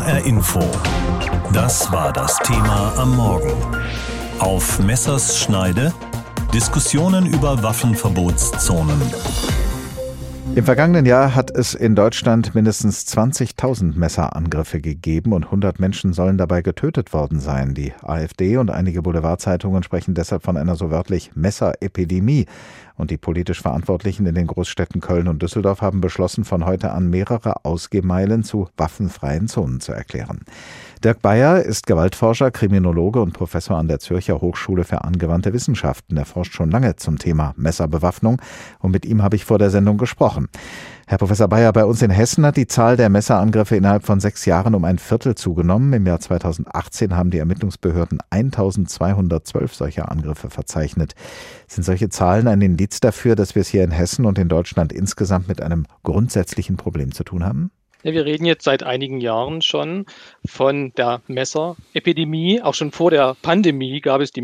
HR Info. Das war das Thema am Morgen. Auf Messers Schneide Diskussionen über Waffenverbotszonen. Im vergangenen Jahr hat es in Deutschland mindestens 20.000 Messerangriffe gegeben und 100 Menschen sollen dabei getötet worden sein. Die AfD und einige Boulevardzeitungen sprechen deshalb von einer so wörtlich Messerepidemie. Und die politisch Verantwortlichen in den Großstädten Köln und Düsseldorf haben beschlossen, von heute an mehrere Ausgehmeilen zu waffenfreien Zonen zu erklären. Dirk Bayer ist Gewaltforscher, Kriminologe und Professor an der Zürcher Hochschule für angewandte Wissenschaften. Er forscht schon lange zum Thema Messerbewaffnung und mit ihm habe ich vor der Sendung gesprochen. Herr Professor Bayer, bei uns in Hessen hat die Zahl der Messerangriffe innerhalb von sechs Jahren um ein Viertel zugenommen. Im Jahr 2018 haben die Ermittlungsbehörden 1212 solcher Angriffe verzeichnet. Sind solche Zahlen ein Indiz dafür, dass wir es hier in Hessen und in Deutschland insgesamt mit einem grundsätzlichen Problem zu tun haben? Wir reden jetzt seit einigen Jahren schon von der Messerepidemie. Auch schon vor der Pandemie gab es die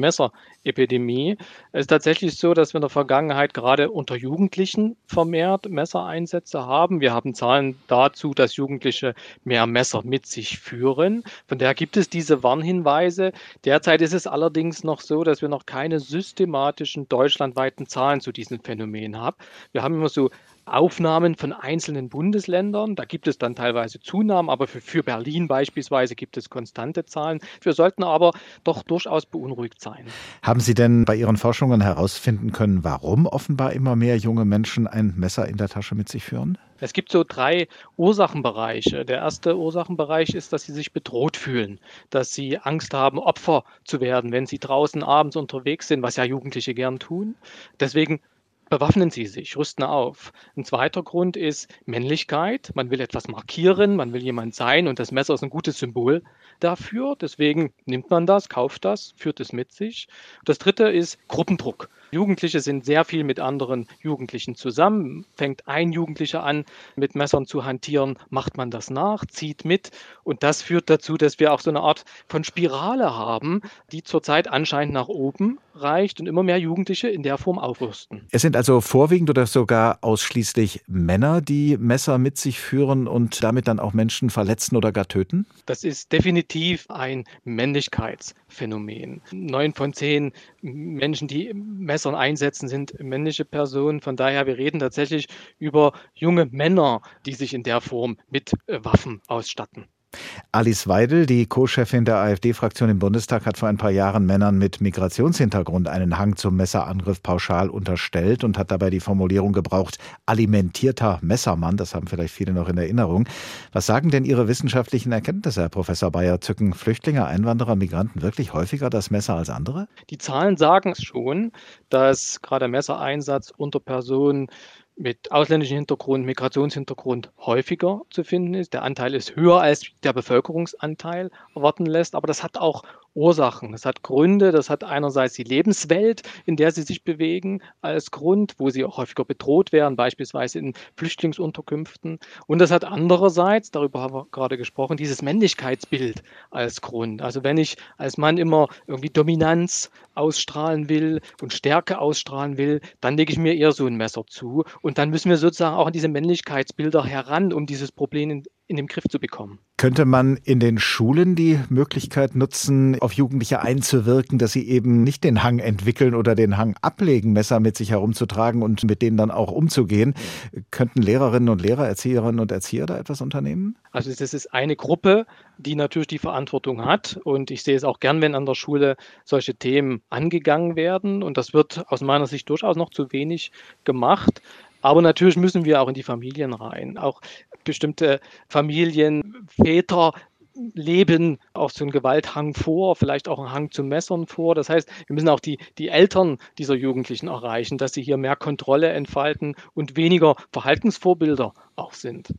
Messerepidemie. Es ist tatsächlich so, dass wir in der Vergangenheit gerade unter Jugendlichen vermehrt Messereinsätze haben. Wir haben Zahlen dazu, dass Jugendliche mehr Messer mit sich führen. Von daher gibt es diese Warnhinweise. Derzeit ist es allerdings noch so, dass wir noch keine systematischen deutschlandweiten Zahlen zu diesen Phänomenen haben. Wir haben immer so Aufnahmen von einzelnen Bundesländern. Da gibt es dann teilweise Zunahmen, aber für, für Berlin beispielsweise gibt es konstante Zahlen. Wir sollten aber doch durchaus beunruhigt sein. Haben Sie denn bei Ihren Forschungen herausfinden können, warum offenbar immer mehr junge Menschen ein Messer in der Tasche mit sich führen? Es gibt so drei Ursachenbereiche. Der erste Ursachenbereich ist, dass sie sich bedroht fühlen, dass sie Angst haben, Opfer zu werden, wenn sie draußen abends unterwegs sind, was ja Jugendliche gern tun. Deswegen bewaffnen sie sich, rüsten auf. Ein zweiter Grund ist Männlichkeit. Man will etwas markieren, man will jemand sein und das Messer ist ein gutes Symbol dafür. Deswegen nimmt man das, kauft das, führt es mit sich. Das dritte ist Gruppendruck. Jugendliche sind sehr viel mit anderen Jugendlichen zusammen. Fängt ein Jugendlicher an, mit Messern zu hantieren, macht man das nach, zieht mit. Und das führt dazu, dass wir auch so eine Art von Spirale haben, die zurzeit anscheinend nach oben reicht und immer mehr Jugendliche in der Form aufrüsten. Es sind also vorwiegend oder sogar ausschließlich Männer, die Messer mit sich führen und damit dann auch Menschen verletzen oder gar töten? Das ist definitiv ein Männlichkeitsphänomen. Neun von zehn Menschen, die Messern einsetzen, sind männliche Personen. Von daher, wir reden tatsächlich über junge Männer, die sich in der Form mit äh, Waffen ausstatten. Alice Weidel, die Co-Chefin der AfD-Fraktion im Bundestag, hat vor ein paar Jahren Männern mit Migrationshintergrund einen Hang zum Messerangriff pauschal unterstellt und hat dabei die Formulierung gebraucht, alimentierter Messermann. Das haben vielleicht viele noch in Erinnerung. Was sagen denn Ihre wissenschaftlichen Erkenntnisse, Herr Professor Bayer? Zücken Flüchtlinge, Einwanderer, Migranten wirklich häufiger das Messer als andere? Die Zahlen sagen es schon, dass gerade Messereinsatz unter Personen mit ausländischem Hintergrund, Migrationshintergrund häufiger zu finden ist. Der Anteil ist höher als der Bevölkerungsanteil erwarten lässt, aber das hat auch Ursachen. Das hat Gründe. Das hat einerseits die Lebenswelt, in der sie sich bewegen, als Grund, wo sie auch häufiger bedroht werden, beispielsweise in Flüchtlingsunterkünften. Und das hat andererseits, darüber haben wir gerade gesprochen, dieses Männlichkeitsbild als Grund. Also wenn ich als Mann immer irgendwie Dominanz ausstrahlen will und Stärke ausstrahlen will, dann lege ich mir eher so ein Messer zu. Und dann müssen wir sozusagen auch an diese Männlichkeitsbilder heran, um dieses Problem in, den Griff zu bekommen. Könnte man in den Schulen die Möglichkeit nutzen, auf Jugendliche einzuwirken, dass sie eben nicht den Hang entwickeln oder den Hang ablegen, Messer mit sich herumzutragen und mit denen dann auch umzugehen? Könnten Lehrerinnen und Lehrer, Erzieherinnen und Erzieher da etwas unternehmen? Also das ist eine Gruppe, die natürlich die Verantwortung hat. Und ich sehe es auch gern, wenn an der Schule solche Themen angegangen werden. Und das wird aus meiner Sicht durchaus noch zu wenig gemacht. Aber natürlich müssen wir auch in die Familien rein. Auch bestimmte Familien, Väter leben auch so einen Gewalthang vor, vielleicht auch einen Hang zu Messern vor. Das heißt, wir müssen auch die, die Eltern dieser Jugendlichen erreichen, dass sie hier mehr Kontrolle entfalten und weniger Verhaltensvorbilder auch sind.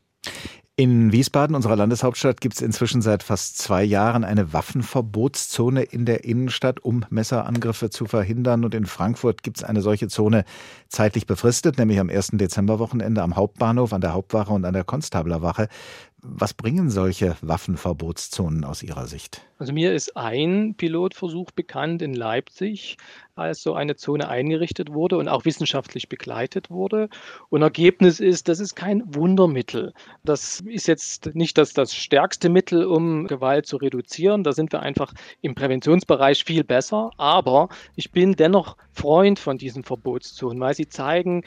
In Wiesbaden, unserer Landeshauptstadt, gibt es inzwischen seit fast zwei Jahren eine Waffenverbotszone in der Innenstadt, um Messerangriffe zu verhindern. Und in Frankfurt gibt es eine solche Zone zeitlich befristet, nämlich am 1. Dezemberwochenende am Hauptbahnhof, an der Hauptwache und an der Konstablerwache. Was bringen solche Waffenverbotszonen aus Ihrer Sicht? Also mir ist ein Pilotversuch bekannt in Leipzig, als so eine Zone eingerichtet wurde und auch wissenschaftlich begleitet wurde. Und Ergebnis ist, das ist kein Wundermittel. Das ist jetzt nicht das, das stärkste Mittel, um Gewalt zu reduzieren. Da sind wir einfach im Präventionsbereich viel besser. Aber ich bin dennoch Freund von diesen Verbotszonen, weil sie zeigen,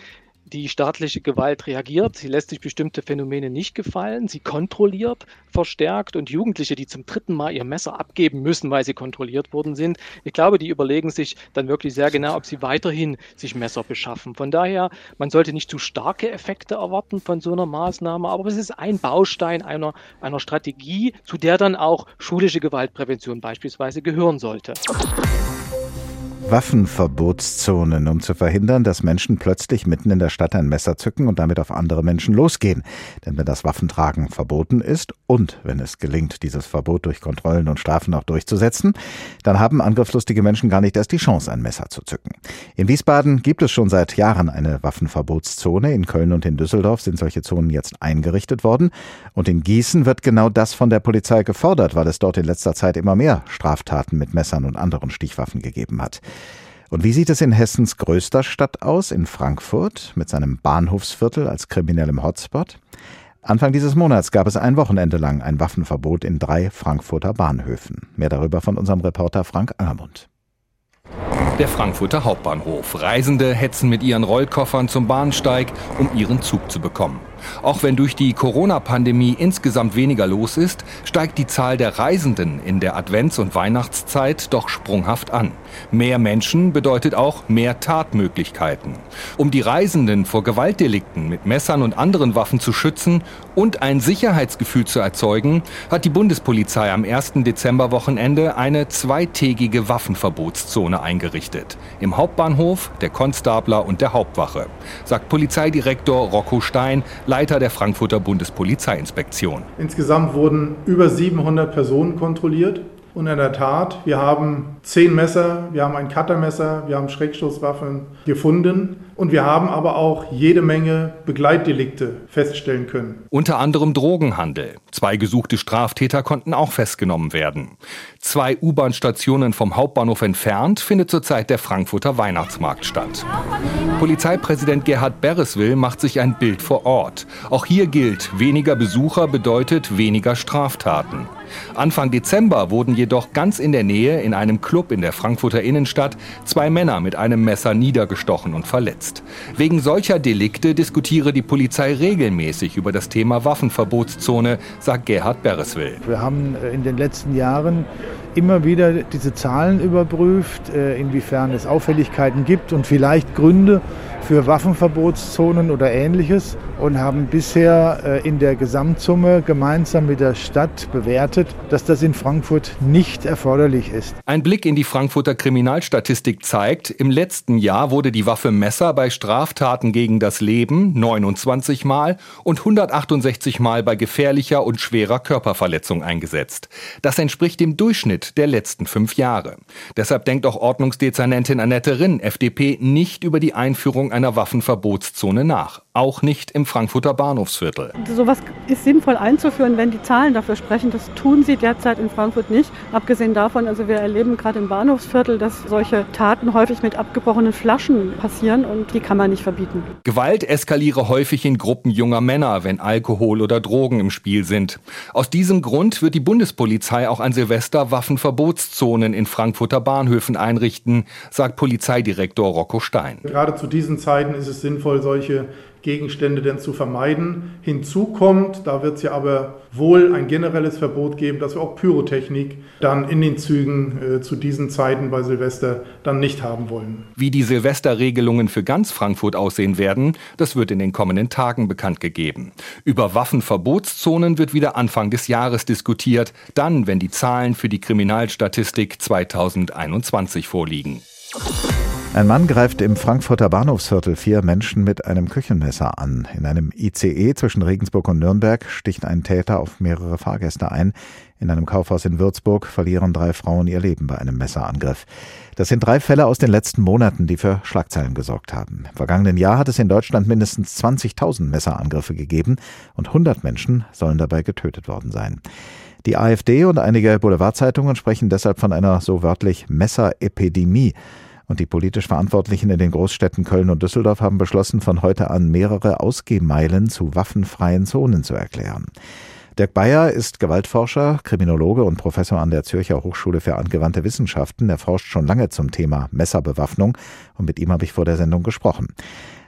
die staatliche Gewalt reagiert, sie lässt sich bestimmte Phänomene nicht gefallen, sie kontrolliert verstärkt und Jugendliche, die zum dritten Mal ihr Messer abgeben müssen, weil sie kontrolliert worden sind, ich glaube, die überlegen sich dann wirklich sehr genau, ob sie weiterhin sich Messer beschaffen. Von daher, man sollte nicht zu starke Effekte erwarten von so einer Maßnahme, aber es ist ein Baustein einer, einer Strategie, zu der dann auch schulische Gewaltprävention beispielsweise gehören sollte. Waffenverbotszonen, um zu verhindern, dass Menschen plötzlich mitten in der Stadt ein Messer zücken und damit auf andere Menschen losgehen. Denn wenn das Waffentragen verboten ist und wenn es gelingt, dieses Verbot durch Kontrollen und Strafen auch durchzusetzen, dann haben angriffslustige Menschen gar nicht erst die Chance, ein Messer zu zücken. In Wiesbaden gibt es schon seit Jahren eine Waffenverbotszone. In Köln und in Düsseldorf sind solche Zonen jetzt eingerichtet worden. Und in Gießen wird genau das von der Polizei gefordert, weil es dort in letzter Zeit immer mehr Straftaten mit Messern und anderen Stichwaffen gegeben hat. Und wie sieht es in Hessens größter Stadt aus, in Frankfurt, mit seinem Bahnhofsviertel als kriminellem Hotspot? Anfang dieses Monats gab es ein Wochenende lang ein Waffenverbot in drei Frankfurter Bahnhöfen. Mehr darüber von unserem Reporter Frank Angermund. Der Frankfurter Hauptbahnhof. Reisende hetzen mit ihren Rollkoffern zum Bahnsteig, um ihren Zug zu bekommen. Auch wenn durch die Corona-Pandemie insgesamt weniger los ist, steigt die Zahl der Reisenden in der Advents- und Weihnachtszeit doch sprunghaft an. Mehr Menschen bedeutet auch mehr Tatmöglichkeiten. Um die Reisenden vor Gewaltdelikten mit Messern und anderen Waffen zu schützen und ein Sicherheitsgefühl zu erzeugen, hat die Bundespolizei am 1. Dezemberwochenende eine zweitägige Waffenverbotszone eingerichtet. Im Hauptbahnhof, der Konstabler und der Hauptwache, sagt Polizeidirektor Rocco Stein, Leiter der Frankfurter Bundespolizeiinspektion. Insgesamt wurden über 700 Personen kontrolliert. Und in der Tat, wir haben zehn Messer, wir haben ein Cuttermesser, wir haben Schreckstoßwaffen gefunden und wir haben aber auch jede Menge Begleitdelikte feststellen können. Unter anderem Drogenhandel. Zwei gesuchte Straftäter konnten auch festgenommen werden. Zwei U-Bahn-Stationen vom Hauptbahnhof entfernt findet zurzeit der Frankfurter Weihnachtsmarkt statt. Polizeipräsident Gerhard Bereswil macht sich ein Bild vor Ort. Auch hier gilt, weniger Besucher bedeutet weniger Straftaten. Anfang Dezember wurden jedoch ganz in der Nähe in einem Club in der Frankfurter Innenstadt zwei Männer mit einem Messer niedergestochen und verletzt. Wegen solcher Delikte diskutiere die Polizei regelmäßig über das Thema Waffenverbotszone, sagt Gerhard Bereswil. Wir haben äh, in den letzten Jahren immer wieder diese Zahlen überprüft, äh, inwiefern es Auffälligkeiten gibt und vielleicht Gründe für Waffenverbotszonen oder ähnliches und haben bisher äh, in der Gesamtsumme gemeinsam mit der Stadt bewertet, dass das in Frankfurt nicht erforderlich ist. Ein Blick in die Frankfurter Kriminalstatistik zeigt, im letzten Jahr wurde die Waffe Messer bei Straftaten gegen das Leben 29 Mal und 168 Mal bei gefährlicher und schwerer Körperverletzung eingesetzt. Das entspricht dem Durchschnitt der letzten fünf Jahre. Deshalb denkt auch Ordnungsdezernentin Annette Rinn, FDP, nicht über die Einführung einer einer Waffenverbotszone nach. Auch nicht im Frankfurter Bahnhofsviertel. Sowas ist sinnvoll einzuführen, wenn die Zahlen dafür sprechen. Das tun sie derzeit in Frankfurt nicht. Abgesehen davon, also wir erleben gerade im Bahnhofsviertel, dass solche Taten häufig mit abgebrochenen Flaschen passieren und die kann man nicht verbieten. Gewalt eskaliere häufig in Gruppen junger Männer, wenn Alkohol oder Drogen im Spiel sind. Aus diesem Grund wird die Bundespolizei auch an Silvester Waffenverbotszonen in Frankfurter Bahnhöfen einrichten, sagt Polizeidirektor Rocco Stein. Gerade zu diesen Zeiten ist es sinnvoll, solche Gegenstände denn zu vermeiden. Hinzu kommt, da wird es ja aber wohl ein generelles Verbot geben, dass wir auch Pyrotechnik dann in den Zügen äh, zu diesen Zeiten bei Silvester dann nicht haben wollen. Wie die Silvesterregelungen für ganz Frankfurt aussehen werden, das wird in den kommenden Tagen bekannt gegeben. Über Waffenverbotszonen wird wieder Anfang des Jahres diskutiert, dann, wenn die Zahlen für die Kriminalstatistik 2021 vorliegen. Ein Mann greift im Frankfurter Bahnhofsviertel vier Menschen mit einem Küchenmesser an. In einem ICE zwischen Regensburg und Nürnberg sticht ein Täter auf mehrere Fahrgäste ein. In einem Kaufhaus in Würzburg verlieren drei Frauen ihr Leben bei einem Messerangriff. Das sind drei Fälle aus den letzten Monaten, die für Schlagzeilen gesorgt haben. Im vergangenen Jahr hat es in Deutschland mindestens 20.000 Messerangriffe gegeben und 100 Menschen sollen dabei getötet worden sein. Die AfD und einige Boulevardzeitungen sprechen deshalb von einer so wörtlich Messerepidemie. Und die politisch Verantwortlichen in den Großstädten Köln und Düsseldorf haben beschlossen, von heute an mehrere Ausgehmeilen zu waffenfreien Zonen zu erklären. Dirk Bayer ist Gewaltforscher, Kriminologe und Professor an der Zürcher Hochschule für angewandte Wissenschaften. Er forscht schon lange zum Thema Messerbewaffnung und mit ihm habe ich vor der Sendung gesprochen.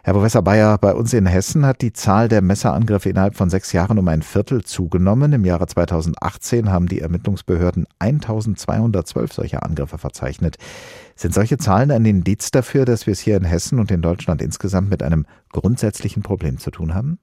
Herr Professor Bayer, bei uns in Hessen hat die Zahl der Messerangriffe innerhalb von sechs Jahren um ein Viertel zugenommen. Im Jahre 2018 haben die Ermittlungsbehörden 1212 solcher Angriffe verzeichnet. Sind solche Zahlen ein Indiz dafür, dass wir es hier in Hessen und in Deutschland insgesamt mit einem grundsätzlichen Problem zu tun haben?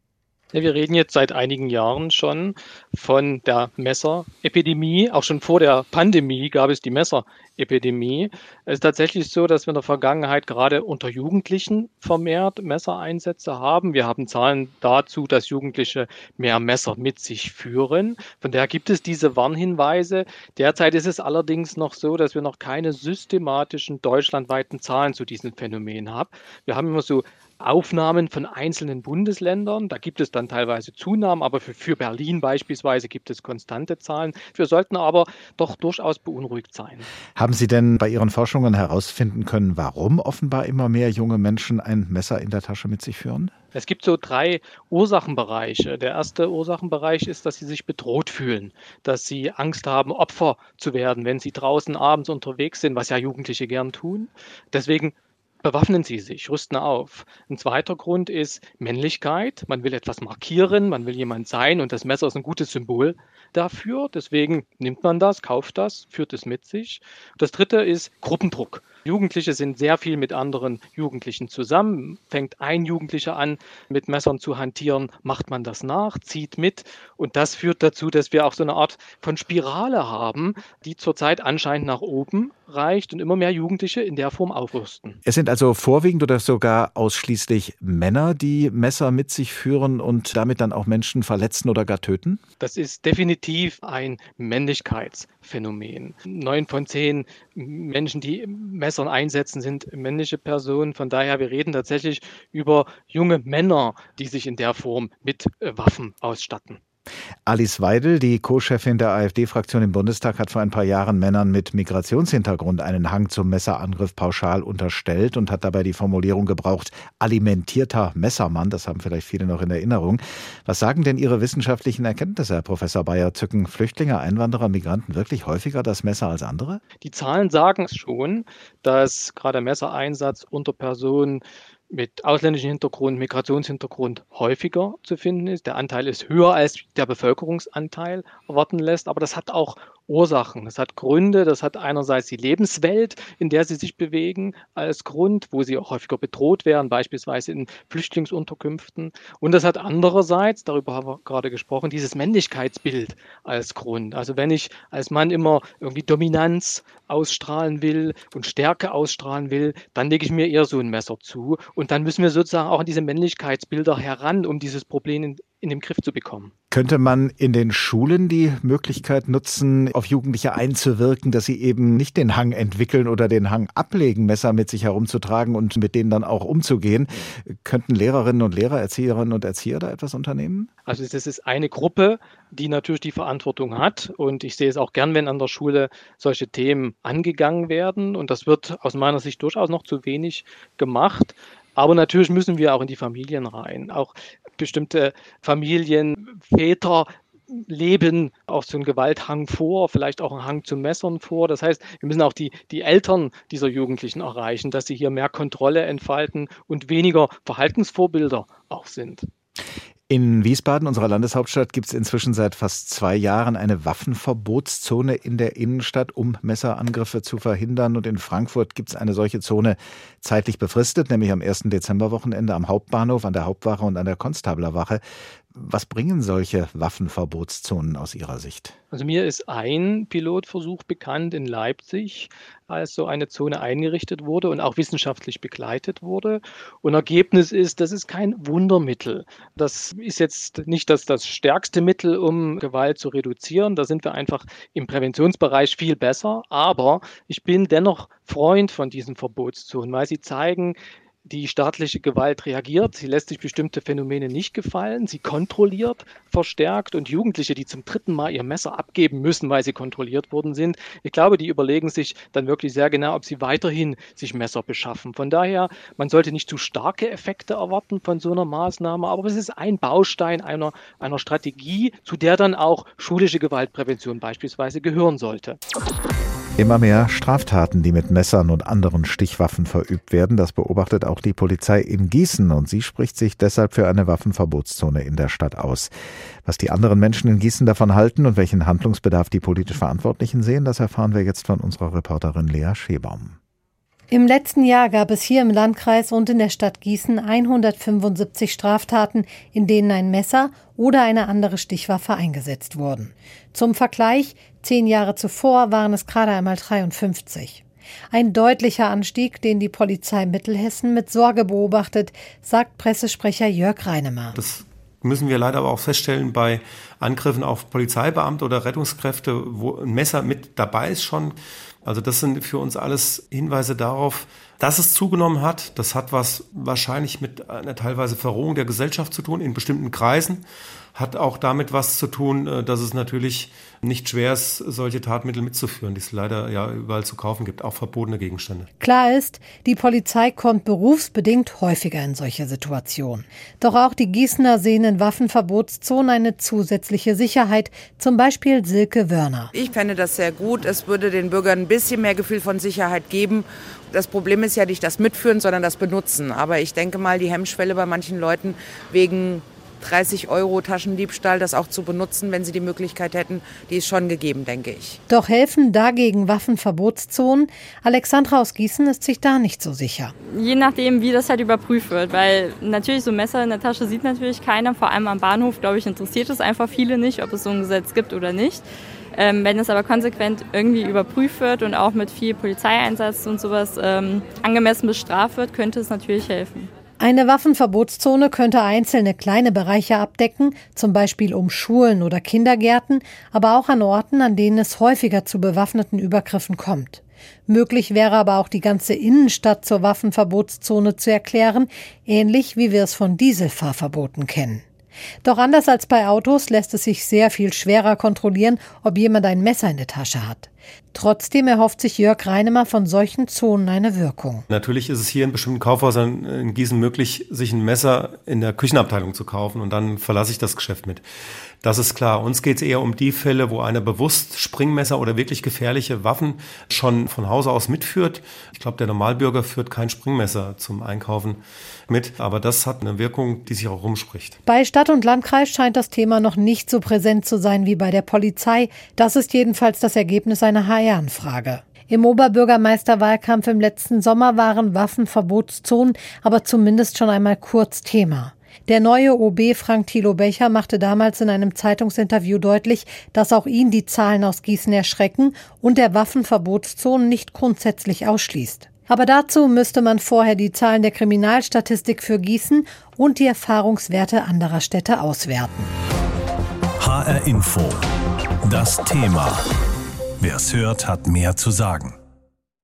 Ja, wir reden jetzt seit einigen Jahren schon von der Messerepidemie. Auch schon vor der Pandemie gab es die Messerepidemie. Es ist tatsächlich so, dass wir in der Vergangenheit gerade unter Jugendlichen vermehrt Messereinsätze haben. Wir haben Zahlen dazu, dass Jugendliche mehr Messer mit sich führen. Von daher gibt es diese Warnhinweise. Derzeit ist es allerdings noch so, dass wir noch keine systematischen deutschlandweiten Zahlen zu diesem Phänomen haben. Wir haben immer so Aufnahmen von einzelnen Bundesländern. Da gibt es dann teilweise Zunahmen, aber für, für, Berlin beispielsweise gibt es konstante Zahlen. Wir sollten aber doch durchaus beunruhigt sein. Haben Sie denn bei Ihren Forschungen herausfinden können, warum offenbar immer mehr junge Menschen ein Messer in der Tasche mit sich führen? Es gibt so drei Ursachenbereiche. Der erste Ursachenbereich ist, dass sie sich bedroht fühlen, dass sie Angst haben, Opfer zu werden, wenn sie draußen abends unterwegs sind, was ja Jugendliche gern tun. Deswegen bewaffnen sie sich, rüsten auf. Ein zweiter Grund ist Männlichkeit. Man will etwas markieren, man will jemand sein und das Messer ist ein gutes Symbol dafür. Deswegen nimmt man das, kauft das, führt es mit sich. Das dritte ist Gruppendruck. Jugendliche sind sehr viel mit anderen Jugendlichen zusammen. Fängt ein Jugendlicher an, mit Messern zu hantieren, macht man das nach, zieht mit. Und das führt dazu, dass wir auch so eine Art von Spirale haben, die zurzeit anscheinend nach oben reicht und immer mehr Jugendliche in der Form aufrüsten. Es sind also vorwiegend oder sogar ausschließlich Männer, die Messer mit sich führen und damit dann auch Menschen verletzen oder gar töten? Das ist definitiv ein Männlichkeitsphänomen. Neun von zehn Menschen, die Messern einsetzen, sind männliche Personen. Von daher, wir reden tatsächlich über junge Männer, die sich in der Form mit äh, Waffen ausstatten. Alice Weidel, die Co-Chefin der AfD-Fraktion im Bundestag, hat vor ein paar Jahren Männern mit Migrationshintergrund einen Hang zum Messerangriff pauschal unterstellt und hat dabei die Formulierung gebraucht, alimentierter Messermann. Das haben vielleicht viele noch in Erinnerung. Was sagen denn Ihre wissenschaftlichen Erkenntnisse, Herr Professor Bayer? Zücken Flüchtlinge, Einwanderer, Migranten wirklich häufiger das Messer als andere? Die Zahlen sagen es schon, dass gerade Messereinsatz unter Personen mit ausländischem Hintergrund, Migrationshintergrund häufiger zu finden ist. Der Anteil ist höher als der Bevölkerungsanteil erwarten lässt, aber das hat auch Ursachen. Das hat Gründe. Das hat einerseits die Lebenswelt, in der sie sich bewegen, als Grund, wo sie auch häufiger bedroht werden, beispielsweise in Flüchtlingsunterkünften. Und das hat andererseits, darüber haben wir gerade gesprochen, dieses Männlichkeitsbild als Grund. Also wenn ich als Mann immer irgendwie Dominanz ausstrahlen will und Stärke ausstrahlen will, dann lege ich mir eher so ein Messer zu. Und dann müssen wir sozusagen auch an diese Männlichkeitsbilder heran, um dieses Problem in, den Griff zu bekommen. Könnte man in den Schulen die Möglichkeit nutzen, auf Jugendliche einzuwirken, dass sie eben nicht den Hang entwickeln oder den Hang ablegen, Messer mit sich herumzutragen und mit denen dann auch umzugehen? Könnten Lehrerinnen und Lehrer, Erzieherinnen und Erzieher da etwas unternehmen? Also das ist eine Gruppe, die natürlich die Verantwortung hat. Und ich sehe es auch gern, wenn an der Schule solche Themen angegangen werden. Und das wird aus meiner Sicht durchaus noch zu wenig gemacht. Aber natürlich müssen wir auch in die Familien rein. Auch bestimmte Familien, Väter leben auch so einen Gewalthang vor, vielleicht auch einen Hang zu Messern vor. Das heißt, wir müssen auch die, die Eltern dieser Jugendlichen erreichen, dass sie hier mehr Kontrolle entfalten und weniger Verhaltensvorbilder auch sind. In Wiesbaden, unserer Landeshauptstadt, gibt es inzwischen seit fast zwei Jahren eine Waffenverbotszone in der Innenstadt, um Messerangriffe zu verhindern. Und in Frankfurt gibt es eine solche Zone zeitlich befristet, nämlich am 1. Dezemberwochenende am Hauptbahnhof, an der Hauptwache und an der Konstablerwache. Was bringen solche Waffenverbotszonen aus Ihrer Sicht? Also mir ist ein Pilotversuch bekannt in Leipzig, als so eine Zone eingerichtet wurde und auch wissenschaftlich begleitet wurde. Und Ergebnis ist, das ist kein Wundermittel. Das ist jetzt nicht das, das stärkste Mittel, um Gewalt zu reduzieren. Da sind wir einfach im Präventionsbereich viel besser. Aber ich bin dennoch Freund von diesen Verbotszonen, weil sie zeigen, die staatliche Gewalt reagiert. Sie lässt sich bestimmte Phänomene nicht gefallen. Sie kontrolliert verstärkt und Jugendliche, die zum dritten Mal ihr Messer abgeben müssen, weil sie kontrolliert worden sind, ich glaube, die überlegen sich dann wirklich sehr genau, ob sie weiterhin sich Messer beschaffen. Von daher, man sollte nicht zu starke Effekte erwarten von so einer Maßnahme, aber es ist ein Baustein einer, einer Strategie, zu der dann auch schulische Gewaltprävention beispielsweise gehören sollte. Immer mehr Straftaten, die mit Messern und anderen Stichwaffen verübt werden, das beobachtet auch die Polizei in Gießen und sie spricht sich deshalb für eine Waffenverbotszone in der Stadt aus. Was die anderen Menschen in Gießen davon halten und welchen Handlungsbedarf die politisch Verantwortlichen sehen, das erfahren wir jetzt von unserer Reporterin Lea Schebaum. Im letzten Jahr gab es hier im Landkreis und in der Stadt Gießen 175 Straftaten, in denen ein Messer oder eine andere Stichwaffe eingesetzt wurden. Zum Vergleich, zehn Jahre zuvor waren es gerade einmal 53. Ein deutlicher Anstieg, den die Polizei Mittelhessen mit Sorge beobachtet, sagt Pressesprecher Jörg Reinemer. Das müssen wir leider aber auch feststellen bei Angriffen auf Polizeibeamte oder Rettungskräfte, wo ein Messer mit dabei ist schon also das sind für uns alles Hinweise darauf, dass es zugenommen hat. Das hat was wahrscheinlich mit einer teilweise Verrohung der Gesellschaft zu tun in bestimmten Kreisen hat auch damit was zu tun, äh, dass es natürlich nicht schwer ist, solche Tatmittel mitzuführen, die es leider ja überall zu kaufen gibt, auch verbotene Gegenstände. Klar ist, die Polizei kommt berufsbedingt häufiger in solche Situationen. Doch auch die Gießener sehen in Waffenverbotszonen eine zusätzliche Sicherheit, zum Beispiel Silke Wörner. Ich fände das sehr gut. Es würde den Bürgern ein bisschen mehr Gefühl von Sicherheit geben. Das Problem ist ja nicht das Mitführen, sondern das Benutzen. Aber ich denke mal, die Hemmschwelle bei manchen Leuten wegen 30 Euro Taschendiebstahl, das auch zu benutzen, wenn sie die Möglichkeit hätten, die ist schon gegeben, denke ich. Doch helfen dagegen Waffenverbotszonen? Alexandra aus Gießen ist sich da nicht so sicher. Je nachdem, wie das halt überprüft wird, weil natürlich so Messer in der Tasche sieht natürlich keiner, vor allem am Bahnhof, glaube ich, interessiert es einfach viele nicht, ob es so ein Gesetz gibt oder nicht. Ähm, wenn es aber konsequent irgendwie überprüft wird und auch mit viel Polizeieinsatz und sowas ähm, angemessen bestraft wird, könnte es natürlich helfen. Eine Waffenverbotszone könnte einzelne kleine Bereiche abdecken, zum Beispiel um Schulen oder Kindergärten, aber auch an Orten, an denen es häufiger zu bewaffneten Übergriffen kommt. Möglich wäre aber auch die ganze Innenstadt zur Waffenverbotszone zu erklären, ähnlich wie wir es von Dieselfahrverboten kennen. Doch anders als bei Autos lässt es sich sehr viel schwerer kontrollieren, ob jemand ein Messer in der Tasche hat. Trotzdem erhofft sich Jörg Reinemer von solchen Zonen eine Wirkung. Natürlich ist es hier in bestimmten Kaufhäusern in Gießen möglich, sich ein Messer in der Küchenabteilung zu kaufen und dann verlasse ich das Geschäft mit. Das ist klar. Uns geht es eher um die Fälle, wo einer bewusst Springmesser oder wirklich gefährliche Waffen schon von Hause aus mitführt. Ich glaube, der Normalbürger führt kein Springmesser zum Einkaufen mit, aber das hat eine Wirkung, die sich auch rumspricht. Bei Stadt und Landkreis scheint das Thema noch nicht so präsent zu sein wie bei der Polizei. Das ist jedenfalls das Ergebnis einer HR-Anfrage. Im Oberbürgermeisterwahlkampf im letzten Sommer waren Waffenverbotszonen aber zumindest schon einmal kurz Thema. Der neue OB Frank Thilo Becher machte damals in einem Zeitungsinterview deutlich, dass auch ihn die Zahlen aus Gießen erschrecken und der Waffenverbotszonen nicht grundsätzlich ausschließt. Aber dazu müsste man vorher die Zahlen der Kriminalstatistik für Gießen und die Erfahrungswerte anderer Städte auswerten. HR Info. Das Thema. Wer es hört, hat mehr zu sagen.